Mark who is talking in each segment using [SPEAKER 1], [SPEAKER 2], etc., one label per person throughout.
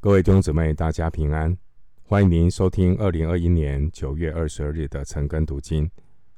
[SPEAKER 1] 各位弟兄姊妹，大家平安！欢迎您收听二零二一年九月二十二日的晨更读经。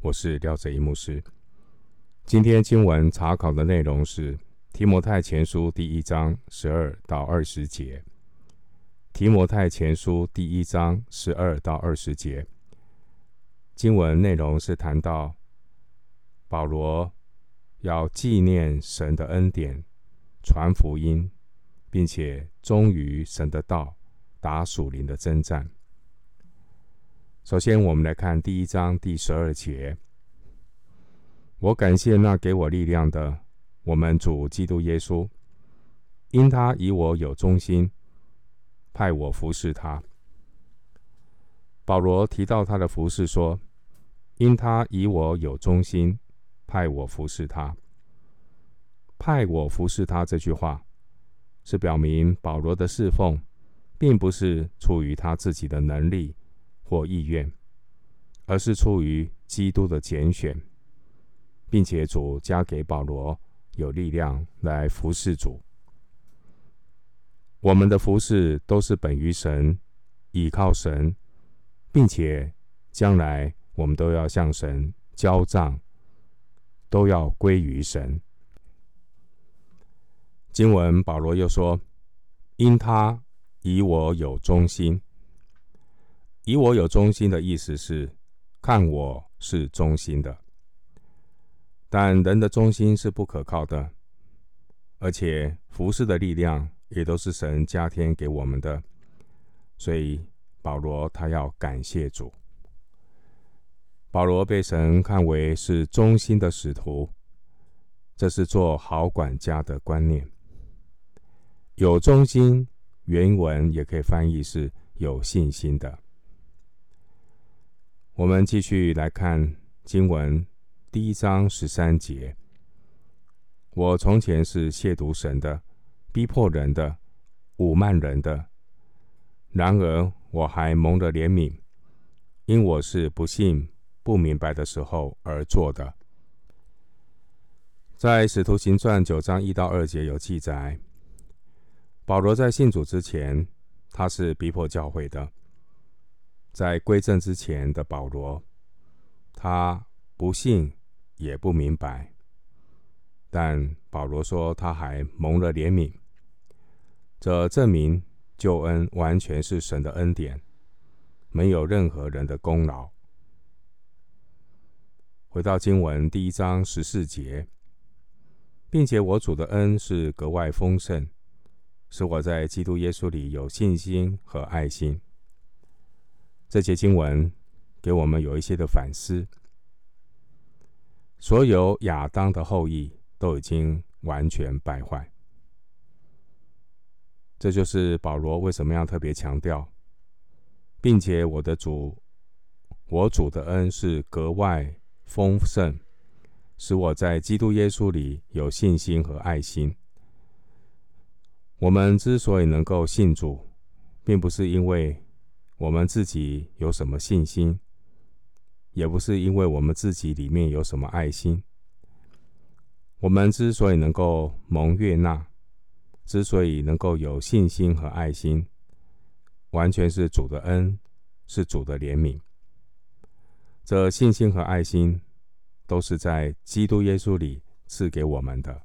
[SPEAKER 1] 我是廖哲一牧师。今天经文查考的内容是提摩太前书第一章十二到二十节。提摩太前书第一章十二到二十节经文内容是谈到保罗要纪念神的恩典，传福音。并且忠于神的道，打属灵的征战。首先，我们来看第一章第十二节。我感谢那给我力量的，我们主基督耶稣，因他以我有忠心，派我服侍他。保罗提到他的服侍说：“因他以我有忠心，派我服侍他。”派我服侍他这句话。是表明保罗的侍奉，并不是出于他自己的能力或意愿，而是出于基督的拣选，并且主加给保罗有力量来服侍主。我们的服侍都是本于神，倚靠神，并且将来我们都要向神交账，都要归于神。经文保罗又说：“因他以我有忠心，以我有忠心的意思是看我是忠心的。但人的忠心是不可靠的，而且服侍的力量也都是神加添给我们的。所以保罗他要感谢主。保罗被神看为是忠心的使徒，这是做好管家的观念。”有忠心，原文也可以翻译是有信心的。我们继续来看经文第一章十三节：我从前是亵渎神的，逼迫人的，侮慢人的。然而我还蒙了怜悯，因我是不信、不明白的时候而做的。在使徒行传九章一到二节有记载。保罗在信主之前，他是逼迫教会的；在归正之前的保罗，他不信也不明白。但保罗说他还蒙了怜悯，这证明救恩完全是神的恩典，没有任何人的功劳。回到经文第一章十四节，并且我主的恩是格外丰盛。使我在基督耶稣里有信心和爱心。这节经文给我们有一些的反思。所有亚当的后裔都已经完全败坏，这就是保罗为什么要特别强调，并且我的主，我主的恩是格外丰盛，使我在基督耶稣里有信心和爱心。我们之所以能够信主，并不是因为我们自己有什么信心，也不是因为我们自己里面有什么爱心。我们之所以能够蒙悦纳，之所以能够有信心和爱心，完全是主的恩，是主的怜悯。这信心和爱心都是在基督耶稣里赐给我们的。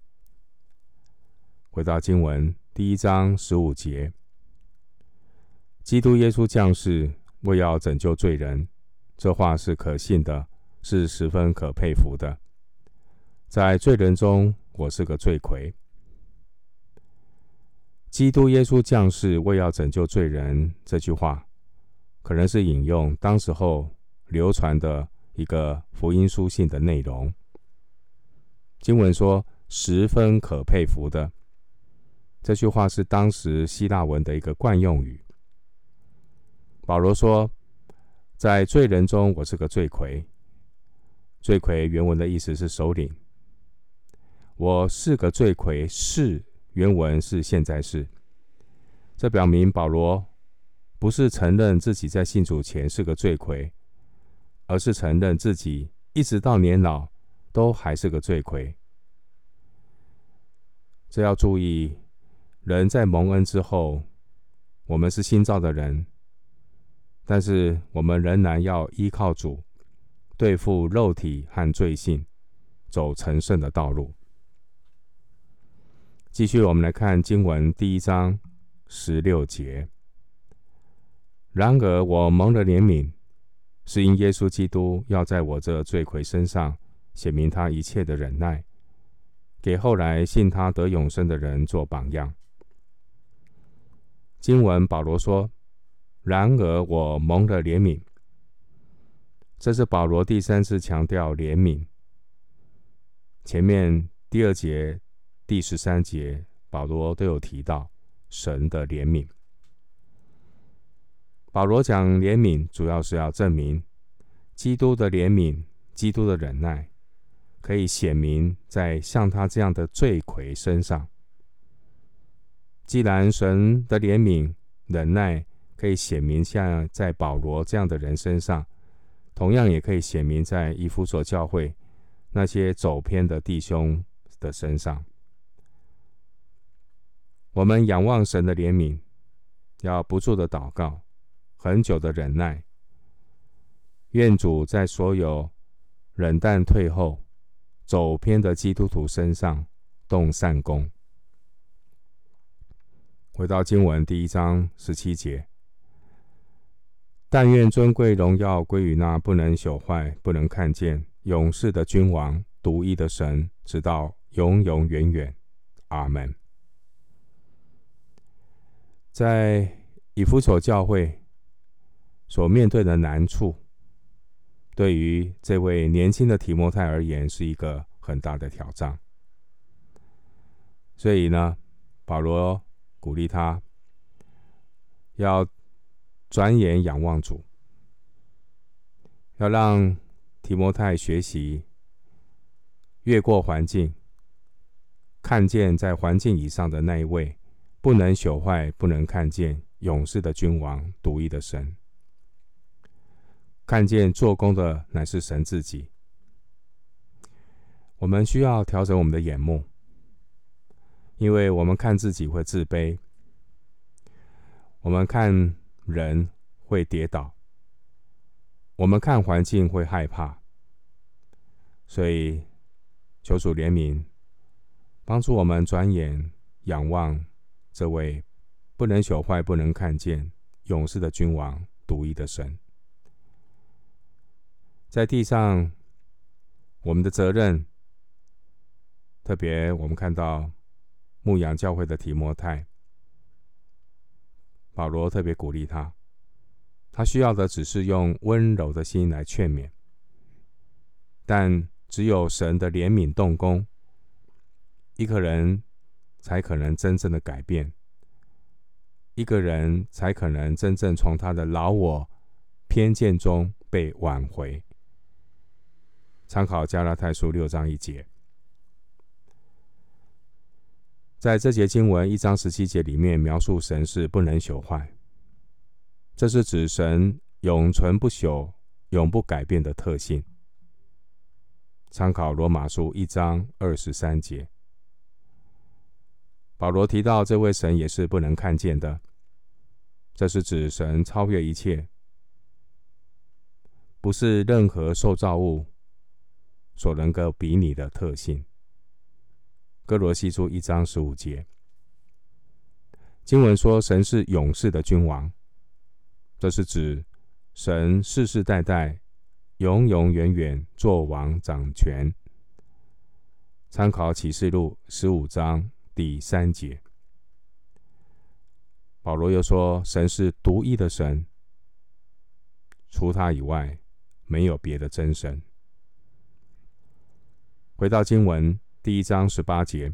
[SPEAKER 1] 回到经文。第一章十五节，基督耶稣降世为要拯救罪人，这话是可信的，是十分可佩服的。在罪人中，我是个罪魁。基督耶稣降世为要拯救罪人，这句话可能是引用当时候流传的一个福音书信的内容。经文说，十分可佩服的。这句话是当时希腊文的一个惯用语。保罗说：“在罪人中，我是个罪魁。罪魁原文的意思是首领。我是个罪魁，是原文是现在式。这表明保罗不是承认自己在信主前是个罪魁，而是承认自己一直到年老都还是个罪魁。这要注意。”人在蒙恩之后，我们是新造的人，但是我们仍然要依靠主，对付肉体和罪性，走成圣的道路。继续，我们来看经文第一章十六节。然而，我蒙了怜悯，是因耶稣基督要在我这罪魁身上显明他一切的忍耐，给后来信他得永生的人做榜样。经文保罗说：“然而我蒙了怜悯。”这是保罗第三次强调怜悯。前面第二节、第十三节，保罗都有提到神的怜悯。保罗讲怜悯，主要是要证明基督的怜悯、基督的忍耐，可以显明在像他这样的罪魁身上。既然神的怜悯、忍耐可以显明像在保罗这样的人身上，同样也可以显明在以弗所教会那些走偏的弟兄的身上。我们仰望神的怜悯，要不住的祷告，很久的忍耐。愿主在所有冷淡退后、走偏的基督徒身上动善工。回到经文第一章十七节，但愿尊贵荣耀归于那不能朽坏、不能看见、永世的君王、独一的神，直到永永远远。阿门。在以弗所教会所面对的难处，对于这位年轻的提摩太而言，是一个很大的挑战。所以呢，保罗。鼓励他要转眼仰望主，要让提摩太学习越过环境，看见在环境以上的那一位不能朽坏、不能看见、永世的君王、独一的神，看见做工的乃是神自己。我们需要调整我们的眼目。因为我们看自己会自卑，我们看人会跌倒，我们看环境会害怕，所以求主怜悯，帮助我们转眼仰望这位不能朽坏、不能看见、永世的君王、独一的神。在地上，我们的责任，特别我们看到。牧养教会的提摩太，保罗特别鼓励他，他需要的只是用温柔的心来劝勉。但只有神的怜悯动工，一个人才可能真正的改变，一个人才可能真正从他的老我偏见中被挽回。参考加拉太书六章一节。在这节经文一章十七节里面描述神是不能朽坏，这是指神永存不朽、永不改变的特性。参考罗马书一章二十三节，保罗提到这位神也是不能看见的，这是指神超越一切，不是任何受造物所能够比拟的特性。哥罗西书一章十五节，经文说神是永世的君王，这是指神世世代代、永永远远作王掌权。参考启示录十五章第三节，保罗又说神是独一的神，除他以外没有别的真神。回到经文。第一章十八节，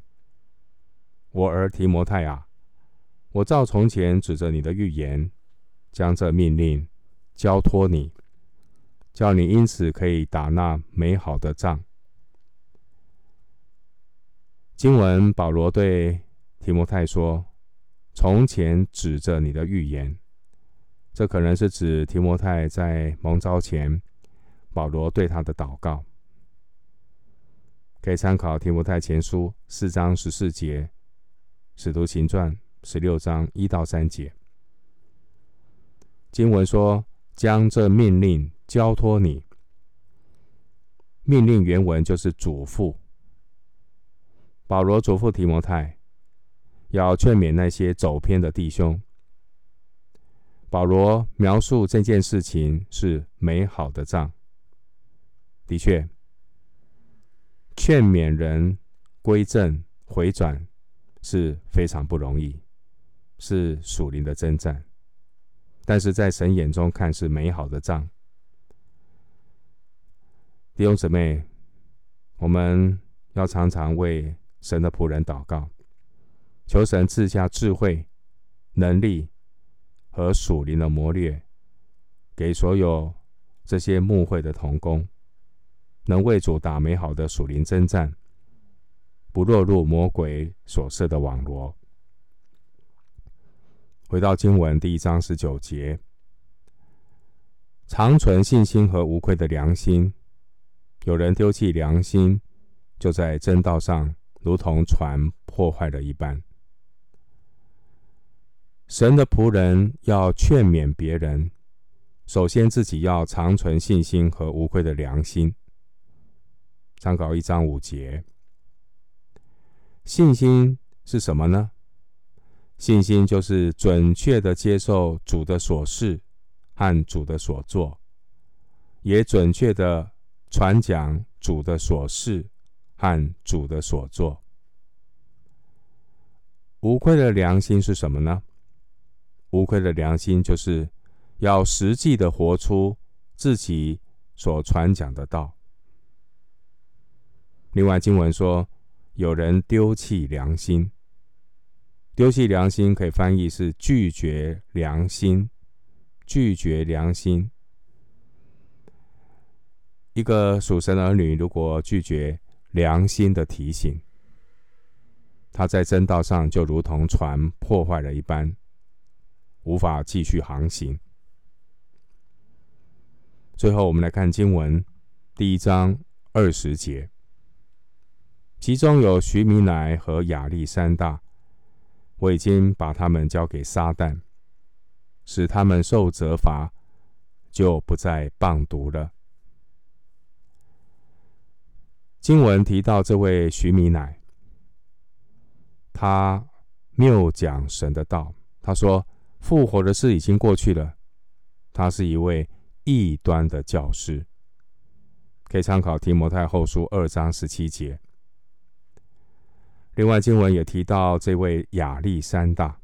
[SPEAKER 1] 我儿提摩太啊，我照从前指着你的预言，将这命令交托你，叫你因此可以打那美好的仗。经文保罗对提摩太说：“从前指着你的预言，这可能是指提摩太在蒙召前，保罗对他的祷告。”可以参考提摩太前书四章十四节，使徒行传十六章一到三节。经文说：“将这命令交托你。”命令原文就是嘱咐。保罗嘱咐提摩太，要劝勉那些走偏的弟兄。保罗描述这件事情是美好的仗。的确，劝勉人归正回转是非常不容易，是属灵的征战。但是在神眼中看是美好的仗。弟兄姊妹，我们要常常为神的仆人祷告，求神赐下智慧、能力和属灵的磨略，给所有这些牧会的同工，能为主打美好的属灵征战，不落入魔鬼所设的网罗。回到经文第一章十九节，常存信心和无愧的良心。有人丢弃良心，就在真道上，如同船破坏了一般。神的仆人要劝勉别人，首先自己要常存信心和无愧的良心。参考一章五节，信心是什么呢？信心就是准确的接受主的所示和主的所做，也准确的。传讲主的所事和主的所做，无愧的良心是什么呢？无愧的良心就是要实际的活出自己所传讲的道。另外经文说，有人丢弃良心，丢弃良心可以翻译是拒绝良心，拒绝良心。一个属神儿女，如果拒绝良心的提醒，他在真道上就如同船破坏了一般，无法继续航行。最后，我们来看经文第一章二十节，其中有徐米乃和亚历山大，我已经把他们交给撒旦，使他们受责罚，就不再谤读了。经文提到这位徐米乃，他谬讲神的道。他说复活的事已经过去了。他是一位异端的教师，可以参考提摩太后书二章十七节。另外，经文也提到这位亚历山大，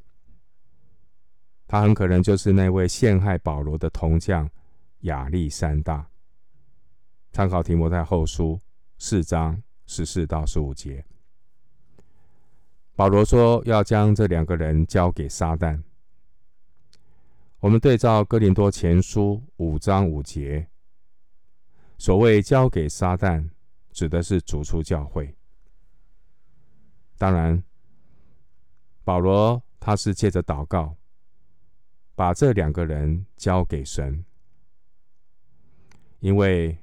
[SPEAKER 1] 他很可能就是那位陷害保罗的铜匠亚历山大。参考提摩太后书。四章十四到十五节，保罗说要将这两个人交给撒旦。我们对照哥林多前书五章五节，所谓交给撒旦，指的是逐出教会。当然，保罗他是借着祷告，把这两个人交给神，因为。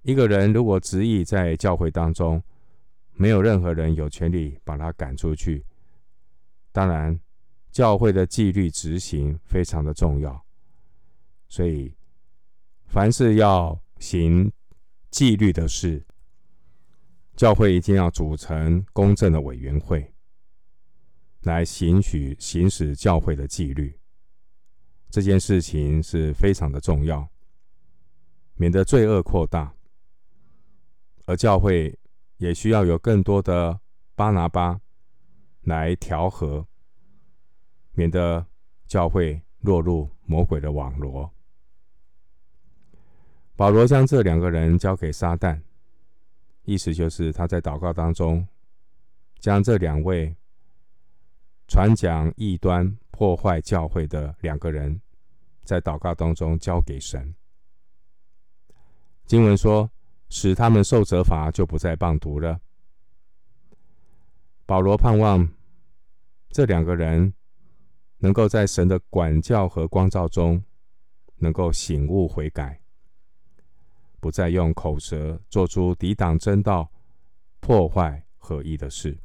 [SPEAKER 1] 一个人如果执意在教会当中，没有任何人有权利把他赶出去。当然，教会的纪律执行非常的重要，所以凡是要行纪律的事，教会一定要组成公正的委员会，来行许行使教会的纪律。这件事情是非常的重要，免得罪恶扩大。而教会也需要有更多的巴拿巴来调和，免得教会落入魔鬼的网罗。保罗将这两个人交给撒旦，意思就是他在祷告当中将这两位传讲异端、破坏教会的两个人，在祷告当中交给神。经文说。使他们受责罚，就不再谤读了。保罗盼望这两个人能够在神的管教和光照中，能够醒悟悔改，不再用口舌做出抵挡真道、破坏合一的事。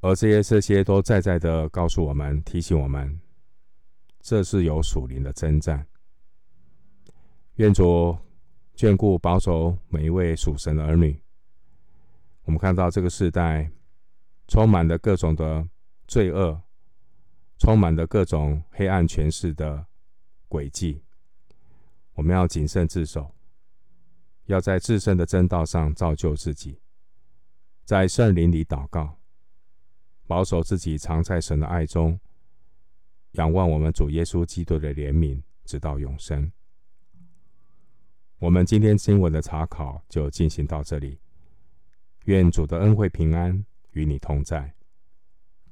[SPEAKER 1] 而这些这些都在在的告诉我们、提醒我们，这是有属灵的征战。愿主眷顾保守每一位属神的儿女。我们看到这个时代充满了各种的罪恶，充满了各种黑暗权势的诡计。我们要谨慎自守，要在自身的真道上造就自己，在圣灵里祷告，保守自己藏在神的爱中，仰望我们主耶稣基督的怜悯，直到永生。我们今天经文的查考就进行到这里。愿主的恩惠平安与你同在。